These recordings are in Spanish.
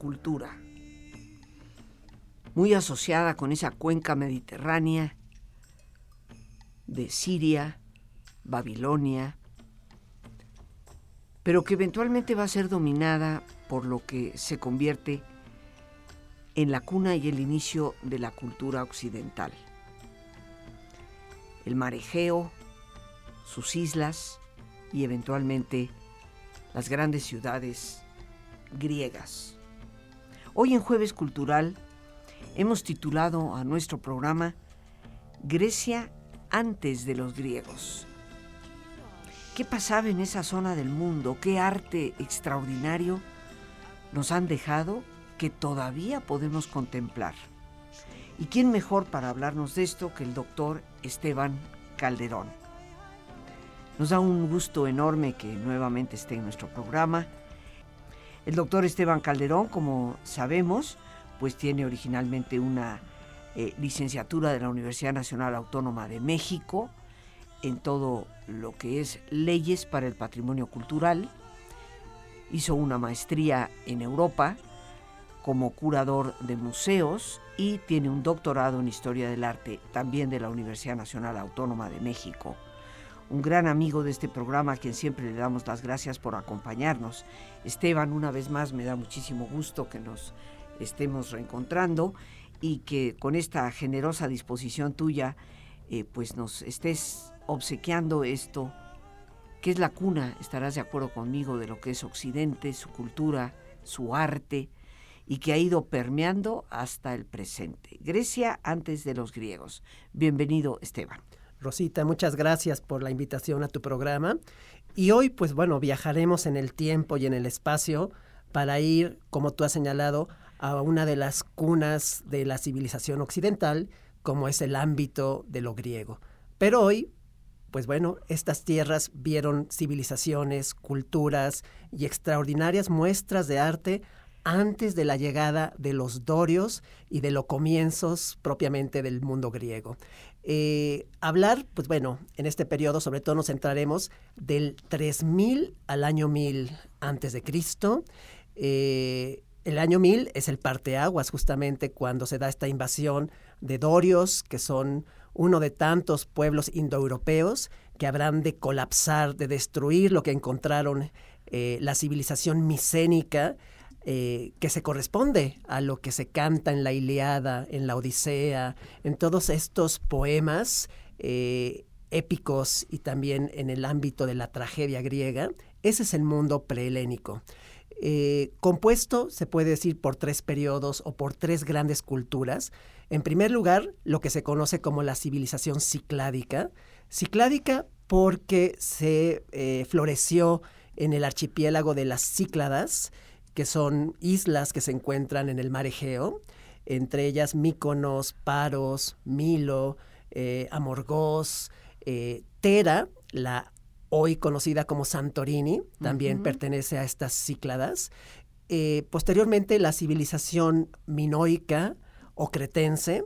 Cultura, muy asociada con esa cuenca mediterránea de Siria, Babilonia, pero que eventualmente va a ser dominada por lo que se convierte en la cuna y el inicio de la cultura occidental. El mar Egeo, sus islas y eventualmente las grandes ciudades griegas. Hoy en Jueves Cultural hemos titulado a nuestro programa Grecia antes de los griegos. ¿Qué pasaba en esa zona del mundo? ¿Qué arte extraordinario nos han dejado que todavía podemos contemplar? ¿Y quién mejor para hablarnos de esto que el doctor Esteban Calderón? Nos da un gusto enorme que nuevamente esté en nuestro programa. El doctor Esteban Calderón, como sabemos, pues tiene originalmente una eh, licenciatura de la Universidad Nacional Autónoma de México en todo lo que es leyes para el patrimonio cultural. Hizo una maestría en Europa como curador de museos y tiene un doctorado en historia del arte también de la Universidad Nacional Autónoma de México un gran amigo de este programa a quien siempre le damos las gracias por acompañarnos. Esteban, una vez más me da muchísimo gusto que nos estemos reencontrando y que con esta generosa disposición tuya eh, pues nos estés obsequiando esto, que es la cuna, estarás de acuerdo conmigo, de lo que es Occidente, su cultura, su arte, y que ha ido permeando hasta el presente. Grecia antes de los griegos. Bienvenido, Esteban. Rosita, muchas gracias por la invitación a tu programa. Y hoy, pues bueno, viajaremos en el tiempo y en el espacio para ir, como tú has señalado, a una de las cunas de la civilización occidental, como es el ámbito de lo griego. Pero hoy, pues bueno, estas tierras vieron civilizaciones, culturas y extraordinarias muestras de arte antes de la llegada de los dorios y de los comienzos propiamente del mundo griego. Eh, hablar, pues bueno, en este periodo sobre todo nos centraremos del 3000 al año 1000 antes de Cristo. Eh, el año 1000 es el parteaguas justamente cuando se da esta invasión de dorios, que son uno de tantos pueblos indoeuropeos que habrán de colapsar, de destruir lo que encontraron eh, la civilización micénica, eh, que se corresponde a lo que se canta en la Iliada, en la Odisea, en todos estos poemas eh, épicos y también en el ámbito de la tragedia griega. Ese es el mundo prehelénico. Eh, compuesto, se puede decir, por tres periodos o por tres grandes culturas. En primer lugar, lo que se conoce como la civilización cicládica. Cicládica porque se floreció en el archipiélago de las Cícladas, que son islas que se encuentran en el mar Egeo, entre ellas Míconos, Paros, Milo, eh, Amorgos, eh, Tera, la hoy conocida como Santorini, también pertenece a estas Cícladas. Eh, posteriormente, la civilización minoica o cretense.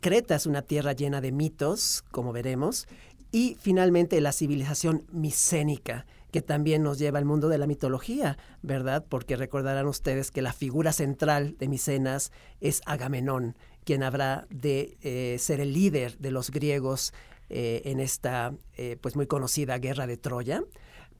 Creta es una tierra llena de mitos, como veremos. Y finalmente, la civilización micénica, que también nos lleva al mundo de la mitología, ¿verdad? Porque recordarán ustedes que la figura central de Micenas es Agamenón, quien habrá de eh, ser el líder de los griegos eh, en esta eh, pues muy conocida guerra de Troya.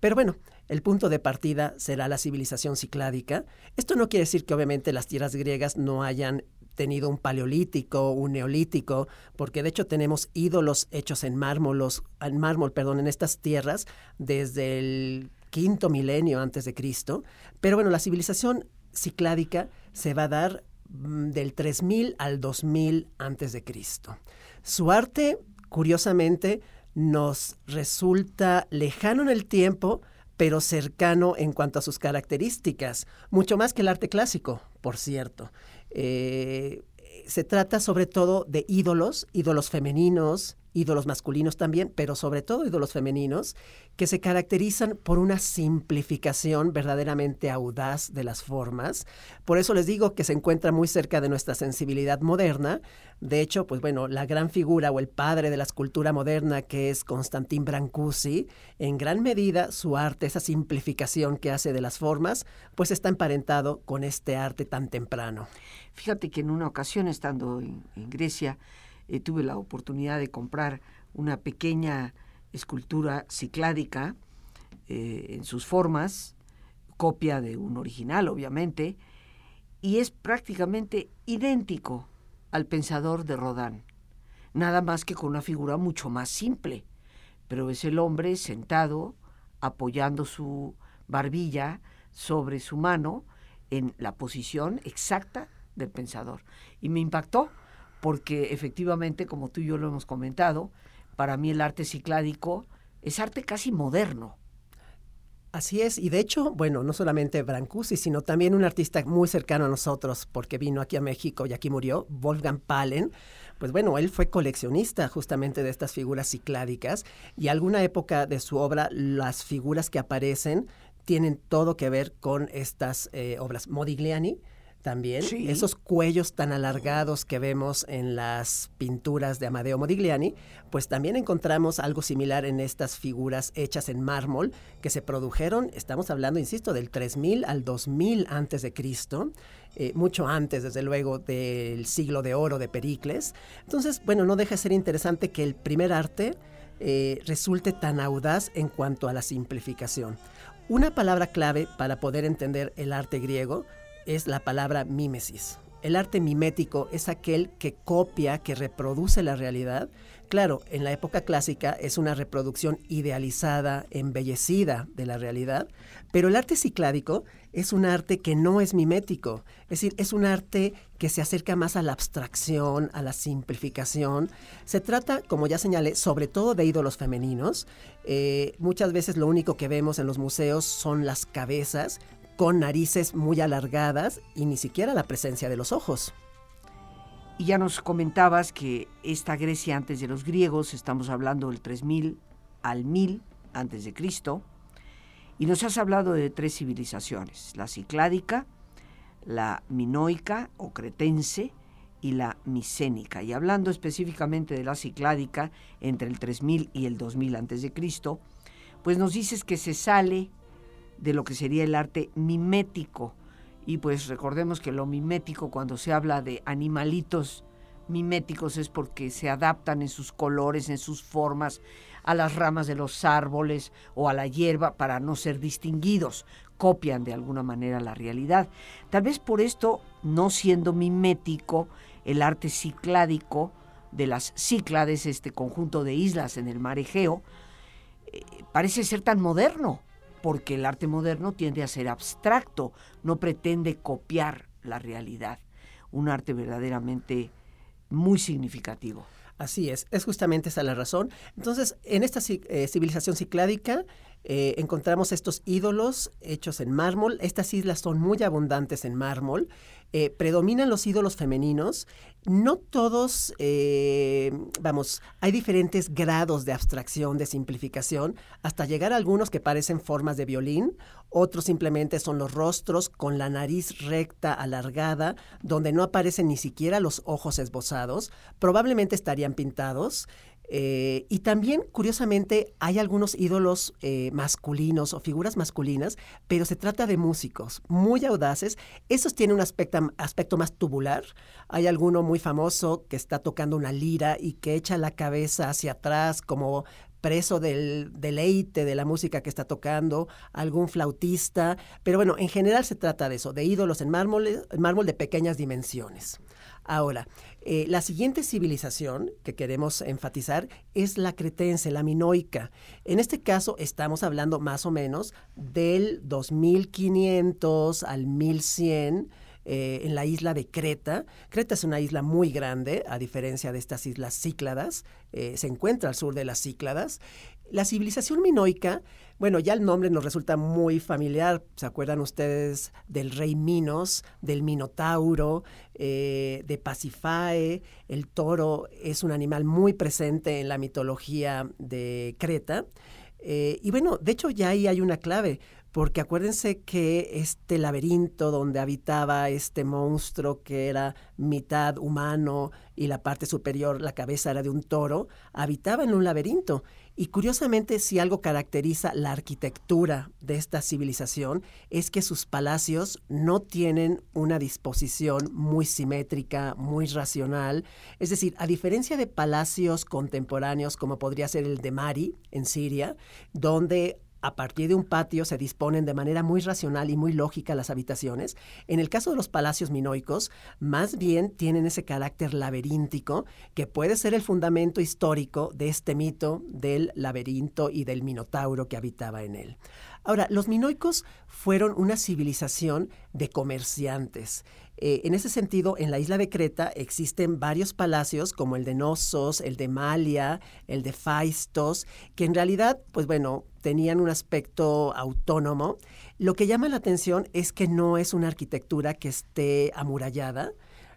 Pero bueno, el punto de partida será la civilización cicládica. Esto no quiere decir que obviamente las tierras griegas no hayan tenido un paleolítico, un neolítico, porque de hecho tenemos ídolos hechos en mármol, en mármol, perdón, en estas tierras desde el quinto milenio antes de Cristo, pero bueno, la civilización cicládica se va a dar mm, del 3000 al 2000 antes de Cristo. Su arte, curiosamente, nos resulta lejano en el tiempo, pero cercano en cuanto a sus características, mucho más que el arte clásico, por cierto. Eh, se trata sobre todo de ídolos, ídolos femeninos, ídolos masculinos también, pero sobre todo ídolos femeninos, que se caracterizan por una simplificación verdaderamente audaz de las formas. Por eso les digo que se encuentra muy cerca de nuestra sensibilidad moderna. De hecho, pues bueno, la gran figura o el padre de la escultura moderna que es Constantin Brancusi, en gran medida su arte, esa simplificación que hace de las formas, pues está emparentado con este arte tan temprano. Fíjate que en una ocasión estando en, en Grecia, eh, tuve la oportunidad de comprar una pequeña escultura cicládica eh, en sus formas, copia de un original, obviamente, y es prácticamente idéntico al pensador de Rodin, nada más que con una figura mucho más simple, pero es el hombre sentado, apoyando su barbilla sobre su mano en la posición exacta del pensador. Y me impactó porque efectivamente, como tú y yo lo hemos comentado, para mí el arte cicládico es arte casi moderno. Así es, y de hecho, bueno, no solamente Brancusi, sino también un artista muy cercano a nosotros, porque vino aquí a México y aquí murió, Wolfgang Palen. Pues bueno, él fue coleccionista justamente de estas figuras cicládicas y alguna época de su obra las figuras que aparecen tienen todo que ver con estas eh, obras. Modigliani, también. Esos cuellos tan alargados que vemos en las pinturas de Amadeo Modigliani, pues también encontramos algo similar en estas figuras hechas en mármol que se produjeron, estamos hablando, insisto, del 3000 al 2000 antes de Cristo, eh, mucho antes, desde luego, del siglo de oro de Pericles. Entonces, bueno, no deja de ser interesante que el primer arte eh, resulte tan audaz en cuanto a la simplificación. Una palabra clave para poder entender el arte griego es la palabra mímesis. El arte mimético es aquel que copia, que reproduce la realidad. Claro, en la época clásica es una reproducción idealizada, embellecida de la realidad, pero el arte cicládico es un arte que no es mimético, es decir, es un arte que se acerca más a la abstracción, a la simplificación. Se trata, como ya señalé, sobre todo de ídolos femeninos. Eh, muchas veces lo único que vemos en los museos son las cabezas, con narices muy alargadas y ni siquiera la presencia de los ojos. Y ya nos comentabas que esta Grecia antes de los griegos, estamos hablando del 3000 al 1000 antes de Cristo, y nos has hablado de tres civilizaciones, la cicládica, la minoica o cretense y la micénica. Y hablando específicamente de la cicládica entre el 3000 y el 2000 antes de Cristo, pues nos dices que se sale de lo que sería el arte mimético. Y pues recordemos que lo mimético cuando se habla de animalitos miméticos es porque se adaptan en sus colores, en sus formas, a las ramas de los árboles o a la hierba para no ser distinguidos, copian de alguna manera la realidad. Tal vez por esto, no siendo mimético, el arte cicládico de las Cíclades, este conjunto de islas en el mar Egeo, eh, parece ser tan moderno porque el arte moderno tiende a ser abstracto, no pretende copiar la realidad. Un arte verdaderamente muy significativo. Así es, es justamente esa la razón. Entonces, en esta eh, civilización cicládica eh, encontramos estos ídolos hechos en mármol. Estas islas son muy abundantes en mármol. Eh, predominan los ídolos femeninos. No todos, vamos, hay diferentes grados de abstracción, de simplificación, hasta llegar a algunos que parecen formas de violín. Otros simplemente son los rostros con la nariz recta, alargada, donde no aparecen ni siquiera los ojos esbozados. Probablemente estarían pintados. Eh, y también, curiosamente, hay algunos ídolos eh, masculinos o figuras masculinas, pero se trata de músicos muy audaces. Esos tienen un aspecto, aspecto más tubular. Hay alguno muy famoso que está tocando una lira y que echa la cabeza hacia atrás como preso del deleite de la música que está tocando, algún flautista, pero bueno, en general se trata de eso, de ídolos en en mármol de pequeñas dimensiones. Ahora, eh, la siguiente civilización que queremos enfatizar es la cretense, la minoica. En este caso estamos hablando más o menos del 2500 al 1100 eh, en la isla de Creta. Creta es una isla muy grande, a diferencia de estas islas Cícladas. Eh, se encuentra al sur de las Cícladas. La civilización minoica, bueno, ya el nombre nos resulta muy familiar. ¿Se acuerdan ustedes del rey Minos, del Minotauro, eh, de Pasifae? El toro es un animal muy presente en la mitología de Creta. y bueno, de hecho ya ahí hay una clave porque acuérdense que este laberinto donde habitaba este monstruo que era mitad humano y la parte superior, la cabeza era de un toro, habitaba en un laberinto. Y curiosamente, si algo caracteriza la arquitectura de esta civilización, es que sus palacios no tienen una disposición muy simétrica, muy racional. Es decir, a diferencia de palacios contemporáneos como podría ser el de Mari en Siria, donde a partir de un patio se disponen de manera muy racional y muy lógica las habitaciones. En el caso de los palacios minoicos, más bien tienen ese carácter laberíntico que puede ser el fundamento histórico de este mito del laberinto y del minotauro que habitaba en él. Ahora, los minoicos fueron una civilización de comerciantes. Eh, en ese sentido, en la isla de Creta existen varios palacios como el de Nosos, el de Malia, el de Faistos, que en realidad, pues bueno, tenían un aspecto autónomo. Lo que llama la atención es que no es una arquitectura que esté amurallada,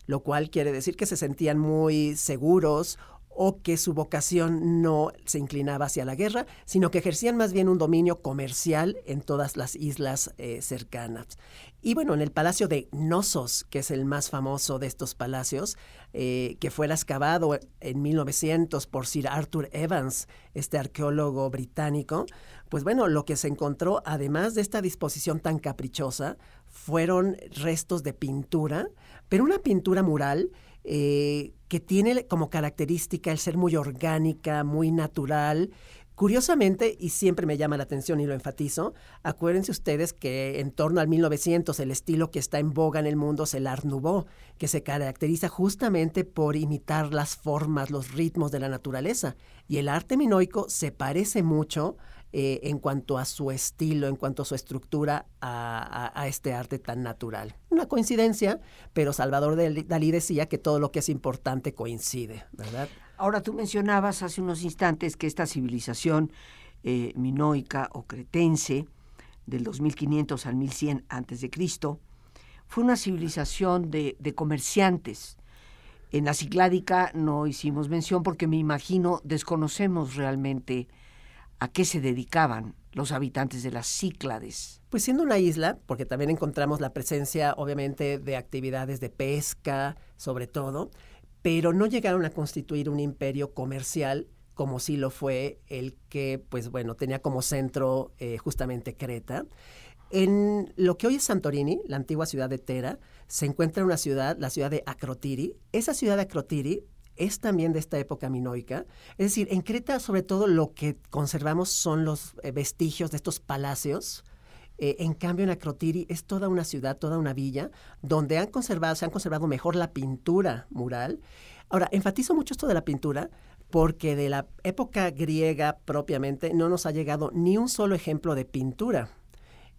lo cual quiere decir que se sentían muy seguros o que su vocación no se inclinaba hacia la guerra, sino que ejercían más bien un dominio comercial en todas las islas eh, cercanas. Y bueno, en el Palacio de Nosos, que es el más famoso de estos palacios, eh, que fue excavado en 1900 por Sir Arthur Evans, este arqueólogo británico, pues bueno, lo que se encontró, además de esta disposición tan caprichosa, fueron restos de pintura, pero una pintura mural eh, que tiene como característica el ser muy orgánica, muy natural. Curiosamente, y siempre me llama la atención y lo enfatizo, acuérdense ustedes que en torno al 1900 el estilo que está en boga en el mundo es el Art Nouveau, que se caracteriza justamente por imitar las formas, los ritmos de la naturaleza. Y el arte minoico se parece mucho eh, en cuanto a su estilo, en cuanto a su estructura, a, este arte tan natural. Una coincidencia, pero Salvador Dalí decía que todo lo que es importante coincide, ¿verdad? Ahora tú mencionabas hace unos instantes que esta civilización eh, minoica o cretense del 2500 al 1100 antes de Cristo fue una civilización de, de comerciantes. En la Cicládica no hicimos mención porque me imagino desconocemos realmente ¿A qué se dedicaban los habitantes de las Cíclades? Pues siendo una isla, porque también encontramos la presencia obviamente de actividades de pesca, sobre todo, pero no llegaron a constituir un imperio comercial como sí lo fue el que, pues bueno, tenía como centro eh, justamente Creta. En lo que hoy es Santorini, la antigua ciudad de Tera, se encuentra una ciudad, la ciudad de Acrotiri. Esa ciudad de Acrotiri es también de esta época minoica. Es decir, en Creta sobre todo lo que conservamos son los eh, vestigios de estos palacios. Eh, en cambio, en Acrotiri es toda una ciudad, toda una villa, donde han conservado, se han conservado mejor la pintura mural. Ahora, enfatizo mucho esto de la pintura porque de la época griega propiamente no nos ha llegado ni un solo ejemplo de pintura.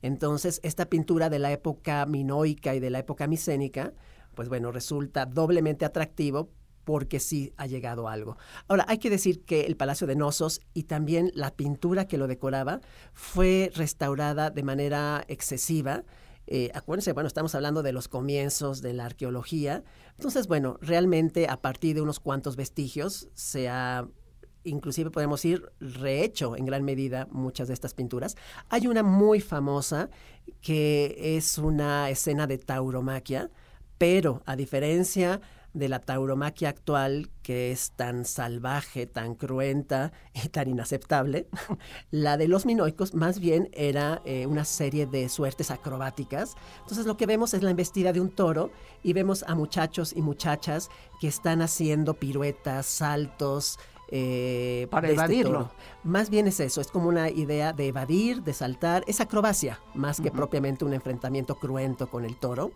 Entonces, esta pintura de la época minoica y de la época micénica, pues bueno, resulta doblemente atractivo porque sí ha llegado algo. Ahora, hay que decir que el Palacio de Nosos y también la pintura que lo decoraba fue restaurada de manera excesiva. Eh, acuérdense, bueno, estamos hablando de los comienzos de la arqueología. Entonces, bueno, realmente a partir de unos cuantos vestigios se ha inclusive podemos ir rehecho en gran medida muchas de estas pinturas. Hay una muy famosa que es una escena de tauromaquia, pero a diferencia de la tauromaquia actual, que es tan salvaje, tan cruenta y tan inaceptable, la de los minoicos más bien era eh, una serie de suertes acrobáticas. Entonces lo que vemos es la embestida de un toro y vemos a muchachos y muchachas que están haciendo piruetas, saltos, eh, Para este evadirlo. Más bien es eso, es como una idea de evadir, de saltar, es acrobacia, más que propiamente un enfrentamiento cruento con el toro.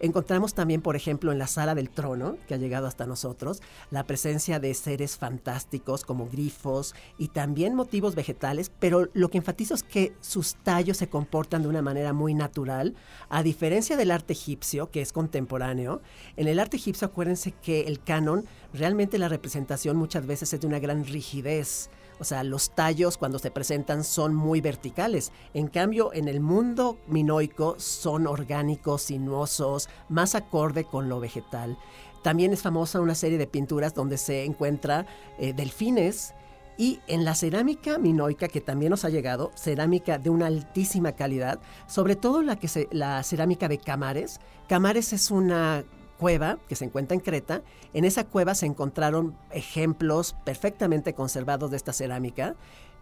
Encontramos también, por ejemplo, en la sala del trono, que ha llegado hasta nosotros, la presencia de seres fantásticos como grifos y también motivos vegetales, pero lo que enfatizo es que sus tallos se comportan de una manera muy natural, a diferencia del arte egipcio, que es contemporáneo. En el arte egipcio, acuérdense que el canon, realmente la representación muchas veces es de una gran rigidez. O sea, los tallos cuando se presentan son muy verticales. En cambio, en el mundo minoico son orgánicos, sinuosos, más acorde con lo vegetal. También es famosa una serie de pinturas donde se encuentra eh, delfines y en la cerámica minoica que también nos ha llegado, cerámica de una altísima calidad, sobre todo la, que la cerámica de Camares. Camares es una cueva que se encuentra en Creta. En esa cueva se encontraron ejemplos perfectamente conservados de esta cerámica.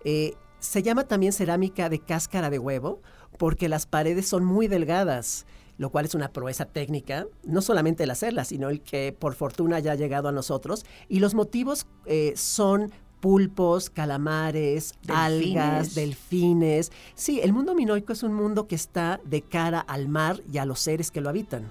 Eh, se llama también cerámica de cáscara de huevo porque las paredes son muy delgadas, lo cual es una proeza técnica, no solamente el hacerla, sino el que por fortuna ya ha llegado a nosotros. Y los motivos eh, son pulpos, calamares, algas, Delfines. delfines. Sí, el mundo minoico es un mundo que está de cara al mar y a los seres que lo habitan.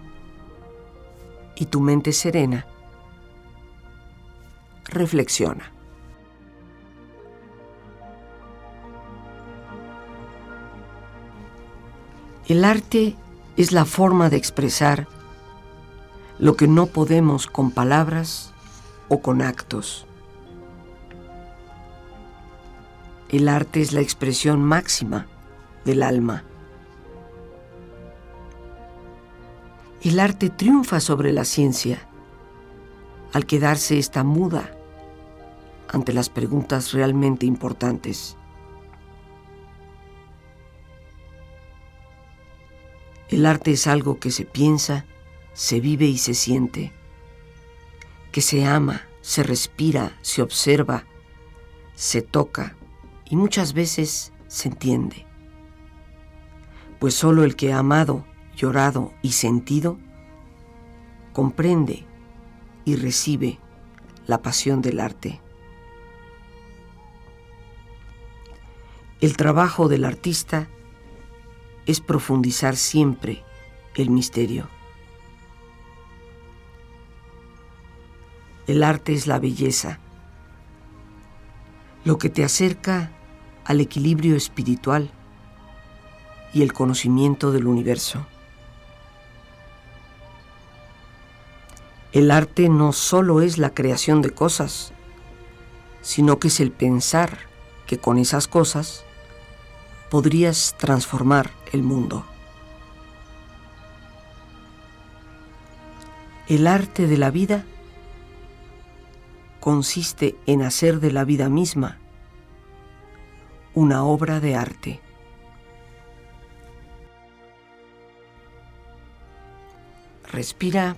y tu mente serena, reflexiona. El arte es la forma de expresar lo que no podemos con palabras o con actos. El arte es la expresión máxima del alma. El arte triunfa sobre la ciencia al quedarse esta muda ante las preguntas realmente importantes. El arte es algo que se piensa, se vive y se siente, que se ama, se respira, se observa, se toca y muchas veces se entiende. Pues solo el que ha amado llorado y sentido, comprende y recibe la pasión del arte. El trabajo del artista es profundizar siempre el misterio. El arte es la belleza, lo que te acerca al equilibrio espiritual y el conocimiento del universo. El arte no solo es la creación de cosas, sino que es el pensar que con esas cosas podrías transformar el mundo. El arte de la vida consiste en hacer de la vida misma una obra de arte. Respira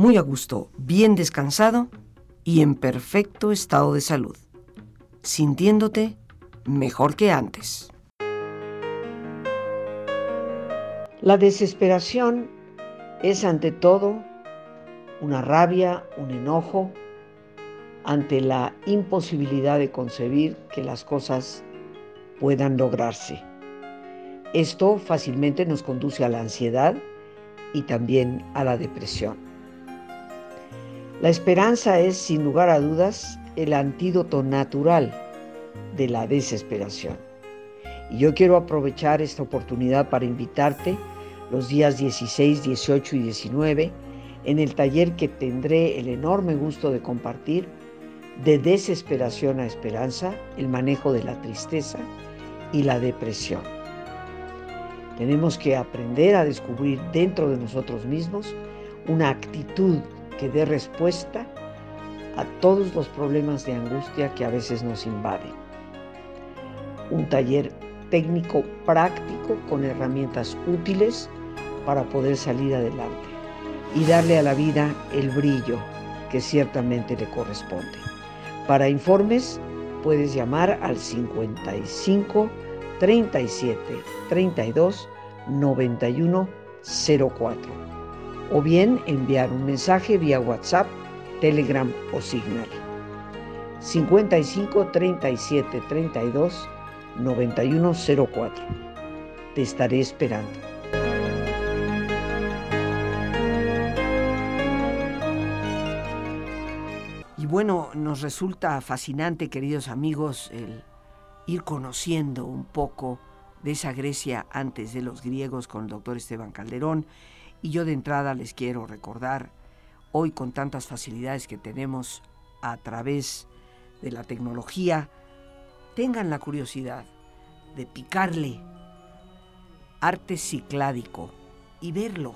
muy a gusto, bien descansado y en perfecto estado de salud, sintiéndote mejor que antes. La desesperación es ante todo una rabia, un enojo ante la imposibilidad de concebir que las cosas puedan lograrse. Esto fácilmente nos conduce a la ansiedad y también a la depresión. La esperanza es, sin lugar a dudas, el antídoto natural de la desesperación. Y yo quiero aprovechar esta oportunidad para invitarte los días 16, 18 y 19 en el taller que tendré el enorme gusto de compartir de desesperación a esperanza, el manejo de la tristeza y la depresión. Tenemos que aprender a descubrir dentro de nosotros mismos una actitud que dé respuesta a todos los problemas de angustia que a veces nos invaden. Un taller técnico práctico con herramientas útiles para poder salir adelante y darle a la vida el brillo que ciertamente le corresponde. Para informes puedes llamar al 55 37 32 91 04 o bien enviar un mensaje vía WhatsApp, Telegram o Signal. 55 37 32 9104. Te estaré esperando. Y bueno, nos resulta fascinante, queridos amigos, el ir conociendo un poco de esa Grecia antes de los griegos con el doctor Esteban Calderón. Y yo de entrada les quiero recordar, hoy con tantas facilidades que tenemos a través de la tecnología, tengan la curiosidad de picarle arte cicládico y verlo.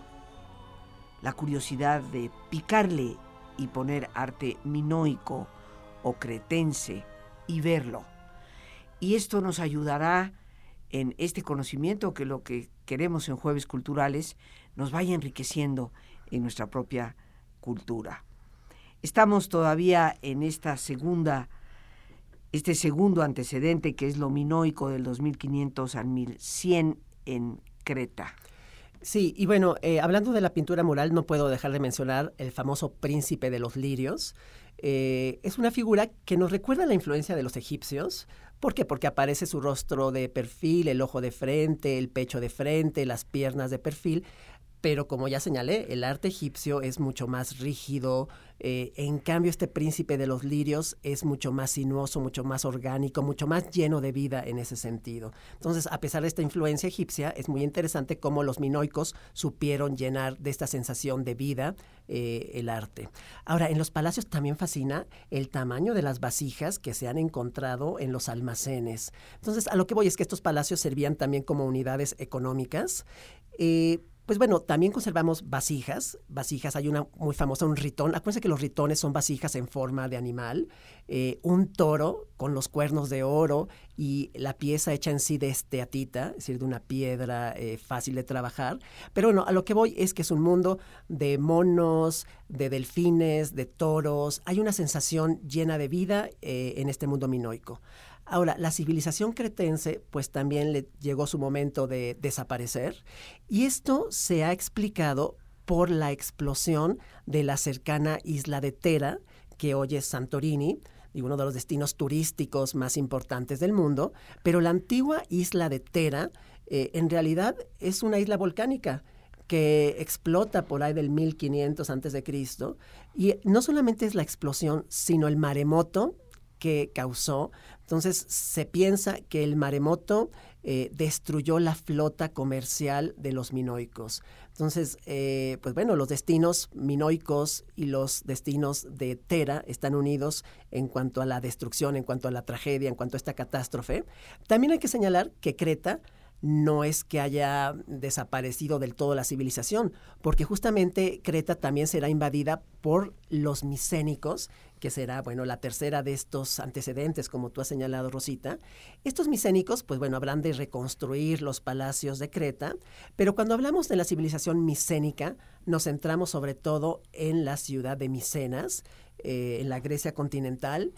La curiosidad de picarle y poner arte minoico o cretense y verlo. Y esto nos ayudará en este conocimiento que lo que queremos en jueves culturales nos vaya enriqueciendo en nuestra propia cultura. Estamos todavía en esta segunda, este segundo antecedente que es lo minoico del 2500 al 1100 en Creta. Sí, y bueno, eh, hablando de la pintura mural, no puedo dejar de mencionar el famoso príncipe de los lirios. Eh, es una figura que nos recuerda la influencia de los egipcios. ¿Por qué? Porque aparece su rostro de perfil, el ojo de frente, el pecho de frente, las piernas de perfil, pero como ya señalé, el arte egipcio es mucho más rígido, eh, en cambio este príncipe de los lirios es mucho más sinuoso, mucho más orgánico, mucho más lleno de vida en ese sentido. Entonces, a pesar de esta influencia egipcia, es muy interesante cómo los minoicos supieron llenar de esta sensación de vida eh, el arte. Ahora, en los palacios también fascina el tamaño de las vasijas que se han encontrado en los almacenes. Entonces, a lo que voy es que estos palacios servían también como unidades económicas. Eh, pues bueno, también conservamos vasijas. Vasijas, hay una muy famosa, un ritón. Acuérdense que los ritones son vasijas en forma de animal. Eh, un toro con los cuernos de oro y la pieza hecha en sí de esteatita, es decir, de una piedra eh, fácil de trabajar. Pero bueno, a lo que voy es que es un mundo de monos, de delfines, de toros. Hay una sensación llena de vida eh, en este mundo minoico. Ahora, la civilización cretense pues también le llegó su momento de desaparecer y esto se ha explicado por la explosión de la cercana isla de Tera, que hoy es Santorini, y uno de los destinos turísticos más importantes del mundo, pero la antigua isla de Tera eh, en realidad es una isla volcánica que explota por ahí del 1500 antes de Cristo y no solamente es la explosión, sino el maremoto que causó. Entonces se piensa que el maremoto eh, destruyó la flota comercial de los minoicos. Entonces, eh, pues bueno, los destinos minoicos y los destinos de Tera están unidos en cuanto a la destrucción, en cuanto a la tragedia, en cuanto a esta catástrofe. También hay que señalar que Creta no es que haya desaparecido del todo la civilización, porque justamente Creta también será invadida por los micénicos, que será, bueno, la tercera de estos antecedentes, como tú has señalado, Rosita. Estos micénicos, pues bueno, habrán de reconstruir los palacios de Creta, pero cuando hablamos de la civilización micénica, nos centramos sobre todo en la ciudad de Micenas, eh, en la Grecia continental,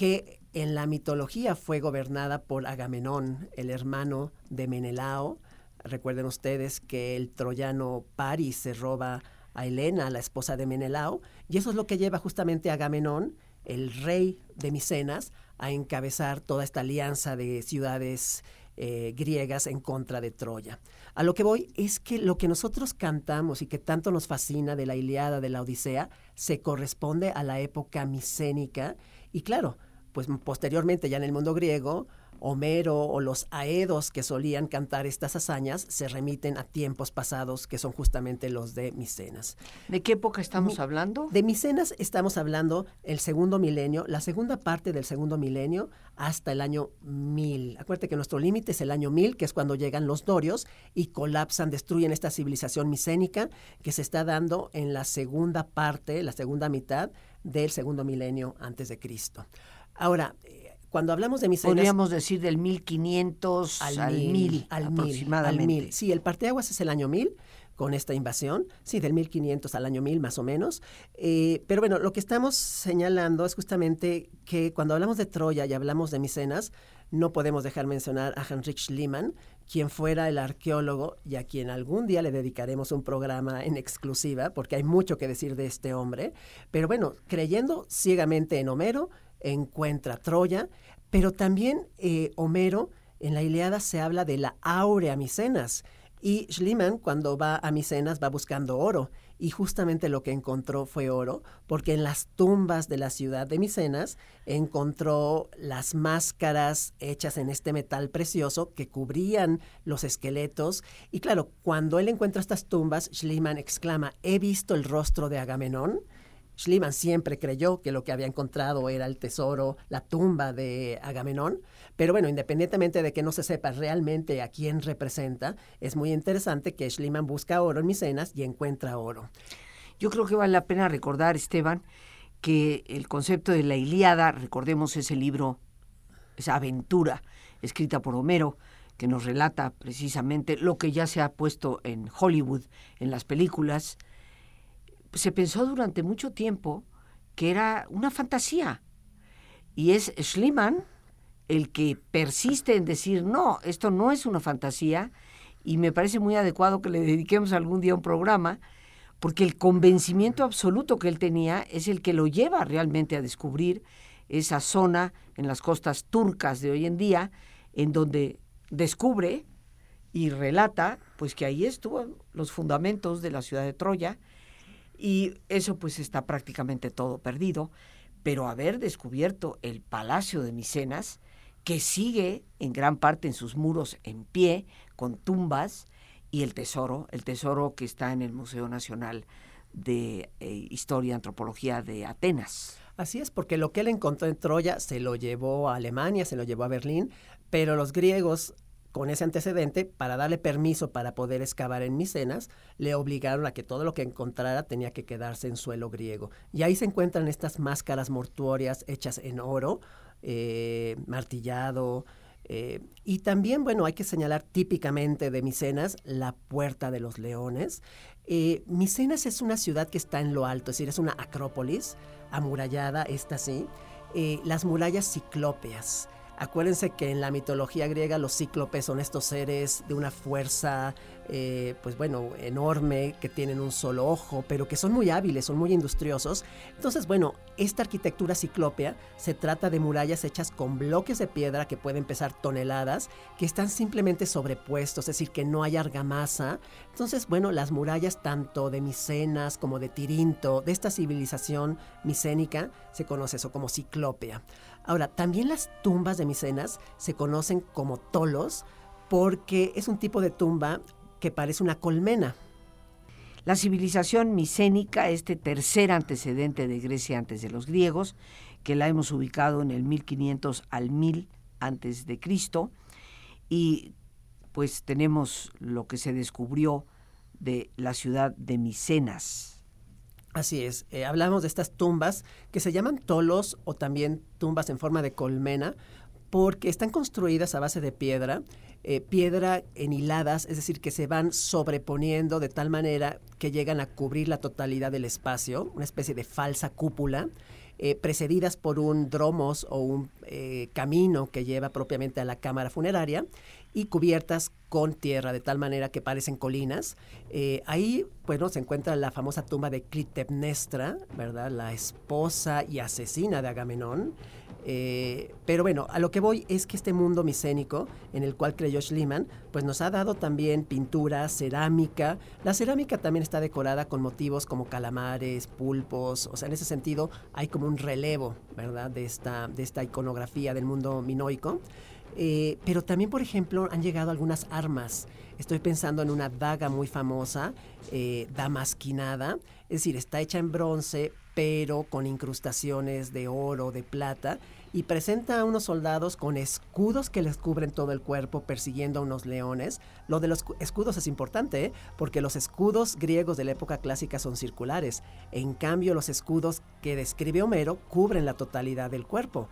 que en la mitología fue gobernada por Agamenón, el hermano de Menelao. Recuerden ustedes que el troyano Paris se roba a Helena, la esposa de Menelao, y eso es lo que lleva justamente a Agamenón, el rey de Micenas, a encabezar toda esta alianza de ciudades eh, griegas en contra de Troya. A lo que voy es que lo que nosotros cantamos y que tanto nos fascina de la Iliada, de la Odisea, se corresponde a la época micénica y claro, pues posteriormente ya en el mundo griego, Homero o los aedos que solían cantar estas hazañas se remiten a tiempos pasados que son justamente los de Micenas. ¿De qué época estamos hablando? De Micenas estamos hablando el segundo milenio, la segunda parte del segundo milenio hasta el año 1000. Acuérdate que nuestro límite es el año 1000, que es cuando llegan los dorios y colapsan, destruyen esta civilización micénica que se está dando en la segunda parte, la segunda mitad del segundo milenio antes de Cristo. Ahora, cuando hablamos de Micenas... Podríamos decir del 1500 al, al 1000, al aproximadamente. Al 1000. Sí, el parteaguas es el año 1000 con esta invasión, sí, del 1500 al año 1000 más o menos. Eh, pero bueno, lo que estamos señalando es justamente que cuando hablamos de Troya y hablamos de Micenas, no podemos dejar mencionar a Heinrich Schliemann, quien fuera el arqueólogo y a quien algún día le dedicaremos un programa en exclusiva, porque hay mucho que decir de este hombre. Pero bueno, creyendo ciegamente en Homero, encuentra Troya, pero también eh, Homero en la Iliada se habla de la áurea Micenas. Y Schliemann, cuando va a Micenas, va buscando oro. Y justamente lo que encontró fue oro, porque en las tumbas de la ciudad de Micenas encontró las máscaras hechas en este metal precioso que cubrían los esqueletos. Y claro, cuando él encuentra estas tumbas, Schliemann exclama, he visto el rostro de Agamenón. Schliemann siempre creyó que lo que había encontrado era el tesoro, la tumba de Agamenón, pero bueno, independientemente de que no se sepa realmente a quién representa, es muy interesante que Schliemann busca oro en Micenas y encuentra oro. Yo creo que vale la pena recordar, Esteban, que el concepto de la Ilíada, recordemos ese libro, esa aventura escrita por Homero, que nos relata precisamente lo que ya se ha puesto en Hollywood, en las películas, se pensó durante mucho tiempo que era una fantasía. Y es Schliemann el que persiste en decir, no, esto no es una fantasía, y me parece muy adecuado que le dediquemos algún día un programa, porque el convencimiento absoluto que él tenía es el que lo lleva realmente a descubrir esa zona en las costas turcas de hoy en día, en donde descubre y relata pues que ahí estuvo los fundamentos de la ciudad de Troya y eso pues está prácticamente todo perdido, pero haber descubierto el Palacio de Micenas, que sigue en gran parte en sus muros en pie, con tumbas, y el tesoro, el tesoro que está en el Museo Nacional de eh, Historia y Antropología de Atenas. Así es, porque lo que él encontró en Troya se lo llevó a Alemania, se lo llevó a Berlín, pero los griegos con ese antecedente, para darle permiso para poder excavar en Micenas, le obligaron a que todo lo que encontrara tenía que quedarse en suelo griego. Y ahí se encuentran estas máscaras mortuorias hechas en oro, eh, martillado. Eh, y también, bueno, hay que señalar típicamente de Micenas la Puerta de los Leones. Eh, Micenas es una ciudad que está en lo alto, es decir, es una acrópolis amurallada, esta sí. las murallas ciclópeas. Acuérdense que en la mitología griega los cíclopes son estos seres de una fuerza, eh, pues bueno, enorme, que tienen un solo ojo, pero que son muy hábiles, son muy industriosos. Entonces, bueno, esta arquitectura ciclópea se trata de murallas hechas con bloques de piedra que pueden pesar toneladas, que están simplemente sobrepuestos, es decir, que no hay argamasa. Entonces, bueno, las murallas tanto de Micenas como de Tirinto, de esta civilización micénica, se conoce eso como ciclópea. Ahora, también las tumbas de Micenas se conocen como tolos porque es un tipo de tumba que parece una colmena. La civilización micénica, este tercer antecedente de Grecia antes de los griegos, que la hemos ubicado en el 1500 al 1000 antes de Cristo, y pues tenemos lo que se descubrió de la ciudad de Micenas, Así es, eh, hablamos de estas tumbas que se llaman tolos o también tumbas en forma de colmena porque están construidas a base de piedra, eh, piedra en hiladas, es decir, que se van sobreponiendo de tal manera que llegan a cubrir la totalidad del espacio, una especie de falsa cúpula. Eh, precedidas por un dromos o un camino que lleva propiamente a la cámara funeraria y cubiertas con tierra, de tal manera que parecen colinas. Eh, ahí, bueno, se encuentra la famosa tumba de Clitemnestra, ¿verdad? La esposa y asesina de Agamenón. Eh, pero bueno, a lo que voy es que este mundo micénico en el cual creyó Schliemann, pues nos ha dado también pintura, cerámica. La cerámica también está decorada con motivos como calamares, pulpos, o sea, en ese sentido hay como un relevo, ¿verdad? De esta, de esta iconografía del mundo minoico. Eh, pero también, por ejemplo, han llegado algunas armas. Estoy pensando en una daga muy famosa, eh, damasquinada, es decir, está hecha en bronce, pero con incrustaciones de oro, de plata, y presenta a unos soldados con escudos que les cubren todo el cuerpo persiguiendo a unos leones. Lo de los escudos es importante, ¿eh? porque los escudos griegos de la época clásica son circulares. En cambio, los escudos que describe Homero cubren la totalidad del cuerpo.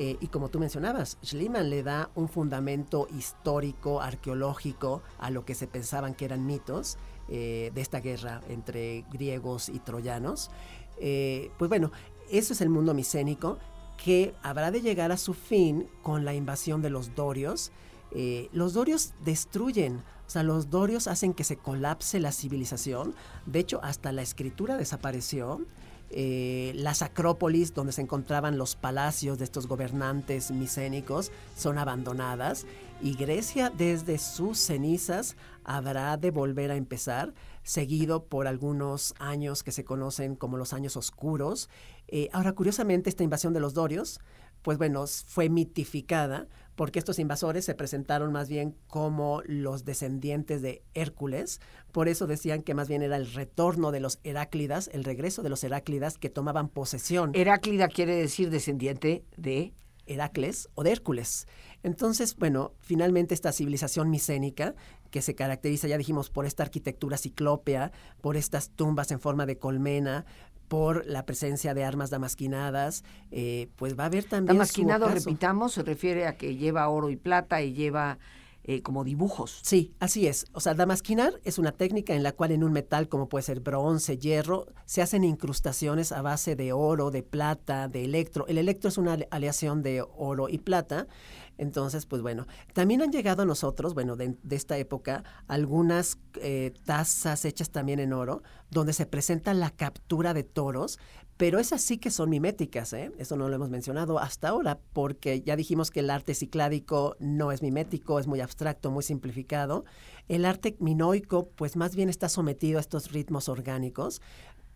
Eh, y como tú mencionabas, Schliemann le da un fundamento histórico, arqueológico a lo que se pensaban que eran mitos eh, de esta guerra entre griegos y troyanos. Eh, pues bueno, eso es el mundo micénico que habrá de llegar a su fin con la invasión de los dorios. los dorios destruyen, o sea, los dorios hacen que se colapse la civilización. De hecho, hasta la escritura desapareció. Eh, las acrópolis donde se encontraban los palacios de estos gobernantes micénicos son abandonadas y Grecia desde sus cenizas habrá de volver a empezar, seguido por algunos años que se conocen como los años oscuros. Eh, ahora, curiosamente, esta invasión de los dorios, pues bueno, fue mitificada porque estos invasores se presentaron más bien como los descendientes de Hércules, por eso decían que más bien era el retorno de los Heráclidas, el regreso de los Heráclidas que tomaban posesión. Heráclida quiere decir descendiente de Heracles o de Hércules. Entonces, bueno, finalmente esta civilización micénica, que se caracteriza, ya dijimos, por esta arquitectura ciclópea, por estas tumbas en forma de colmena, por la presencia de armas damasquinadas, eh, pues va a haber también. Damasquinado, repitamos, se refiere a que lleva oro y plata y lleva eh, como dibujos. Sí, así es. O sea, damasquinar es una técnica en la cual en un metal como puede ser bronce, hierro, se hacen incrustaciones a base de oro, de plata, de electro. El electro es una aleación de oro y plata entonces, pues bueno, también han llegado a nosotros, bueno, de, esta época, algunas eh, tazas hechas también en oro, donde se presenta la captura de toros, pero esas sí que son miméticas, ¿eh? Eso no lo hemos mencionado hasta ahora, porque ya dijimos que el arte cicládico no es mimético, es muy abstracto, muy simplificado. El arte minoico, pues más bien está sometido a estos ritmos orgánicos,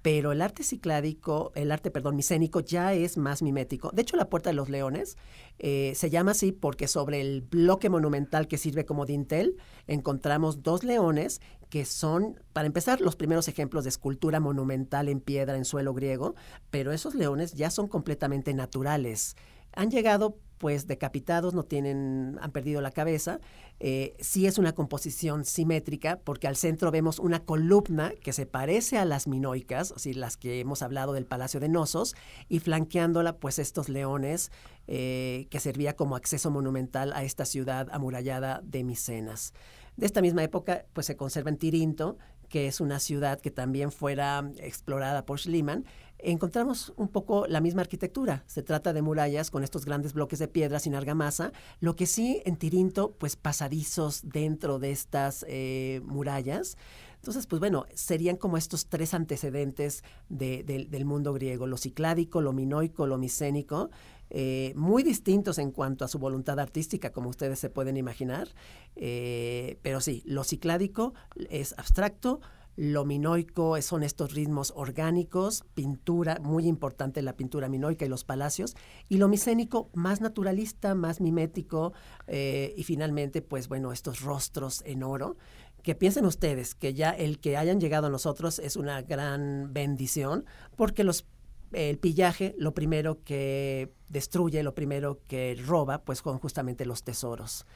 pero el arte cicládico, el arte, perdón, micénico ya es más mimético. De hecho, la Puerta de los Leones eh, se llama así porque sobre el bloque monumental que sirve como dintel encontramos dos leones que son, para empezar, los primeros ejemplos de escultura monumental en piedra en suelo griego, pero esos leones ya son completamente naturales. Han llegado pues decapitados, no tienen, han perdido la cabeza. Eh, sí es una composición simétrica porque al centro vemos una columna que se parece a las minoicas, así las que hemos hablado del Palacio de Nosos, y flanqueándola pues estos leones eh, que servía como acceso monumental a esta ciudad amurallada de Micenas. De esta misma época pues se conserva en Tirinto, que es una ciudad que también fuera explorada por Schliemann, encontramos un poco la misma arquitectura. Se trata de murallas con estos grandes bloques de piedra sin argamasa, lo que sí en Tirinto, pues pasadizos dentro de estas eh, murallas. Entonces, pues bueno, serían como estos tres antecedentes del mundo griego, lo cicládico, lo minoico, lo micénico, eh, muy distintos en cuanto a su voluntad artística, como ustedes se pueden imaginar, eh, pero sí, lo cicládico es abstracto, lo minoico son estos ritmos orgánicos, pintura, muy importante la pintura minoica y los palacios, y lo micénico más naturalista, más mimético, eh, y finalmente, pues bueno, estos rostros en oro que piensen ustedes que ya el que hayan llegado a nosotros es una gran bendición, porque los, el pillaje lo primero que destruye, lo primero que roba, pues son justamente los tesoros.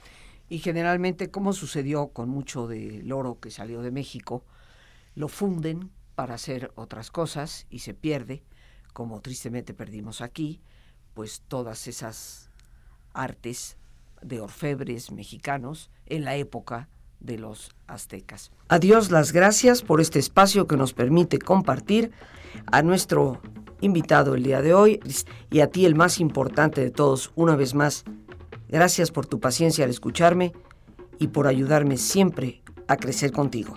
Y generalmente, como sucedió con mucho del oro que salió de México, lo funden para hacer otras cosas y se pierde, como tristemente perdimos aquí, pues todas esas artes de orfebres mexicanos en la época de los aztecas. Adiós, las gracias por este espacio que nos permite compartir a nuestro invitado el día de hoy y a ti el más importante de todos, una vez más, gracias por tu paciencia al escucharme y por ayudarme siempre a crecer contigo.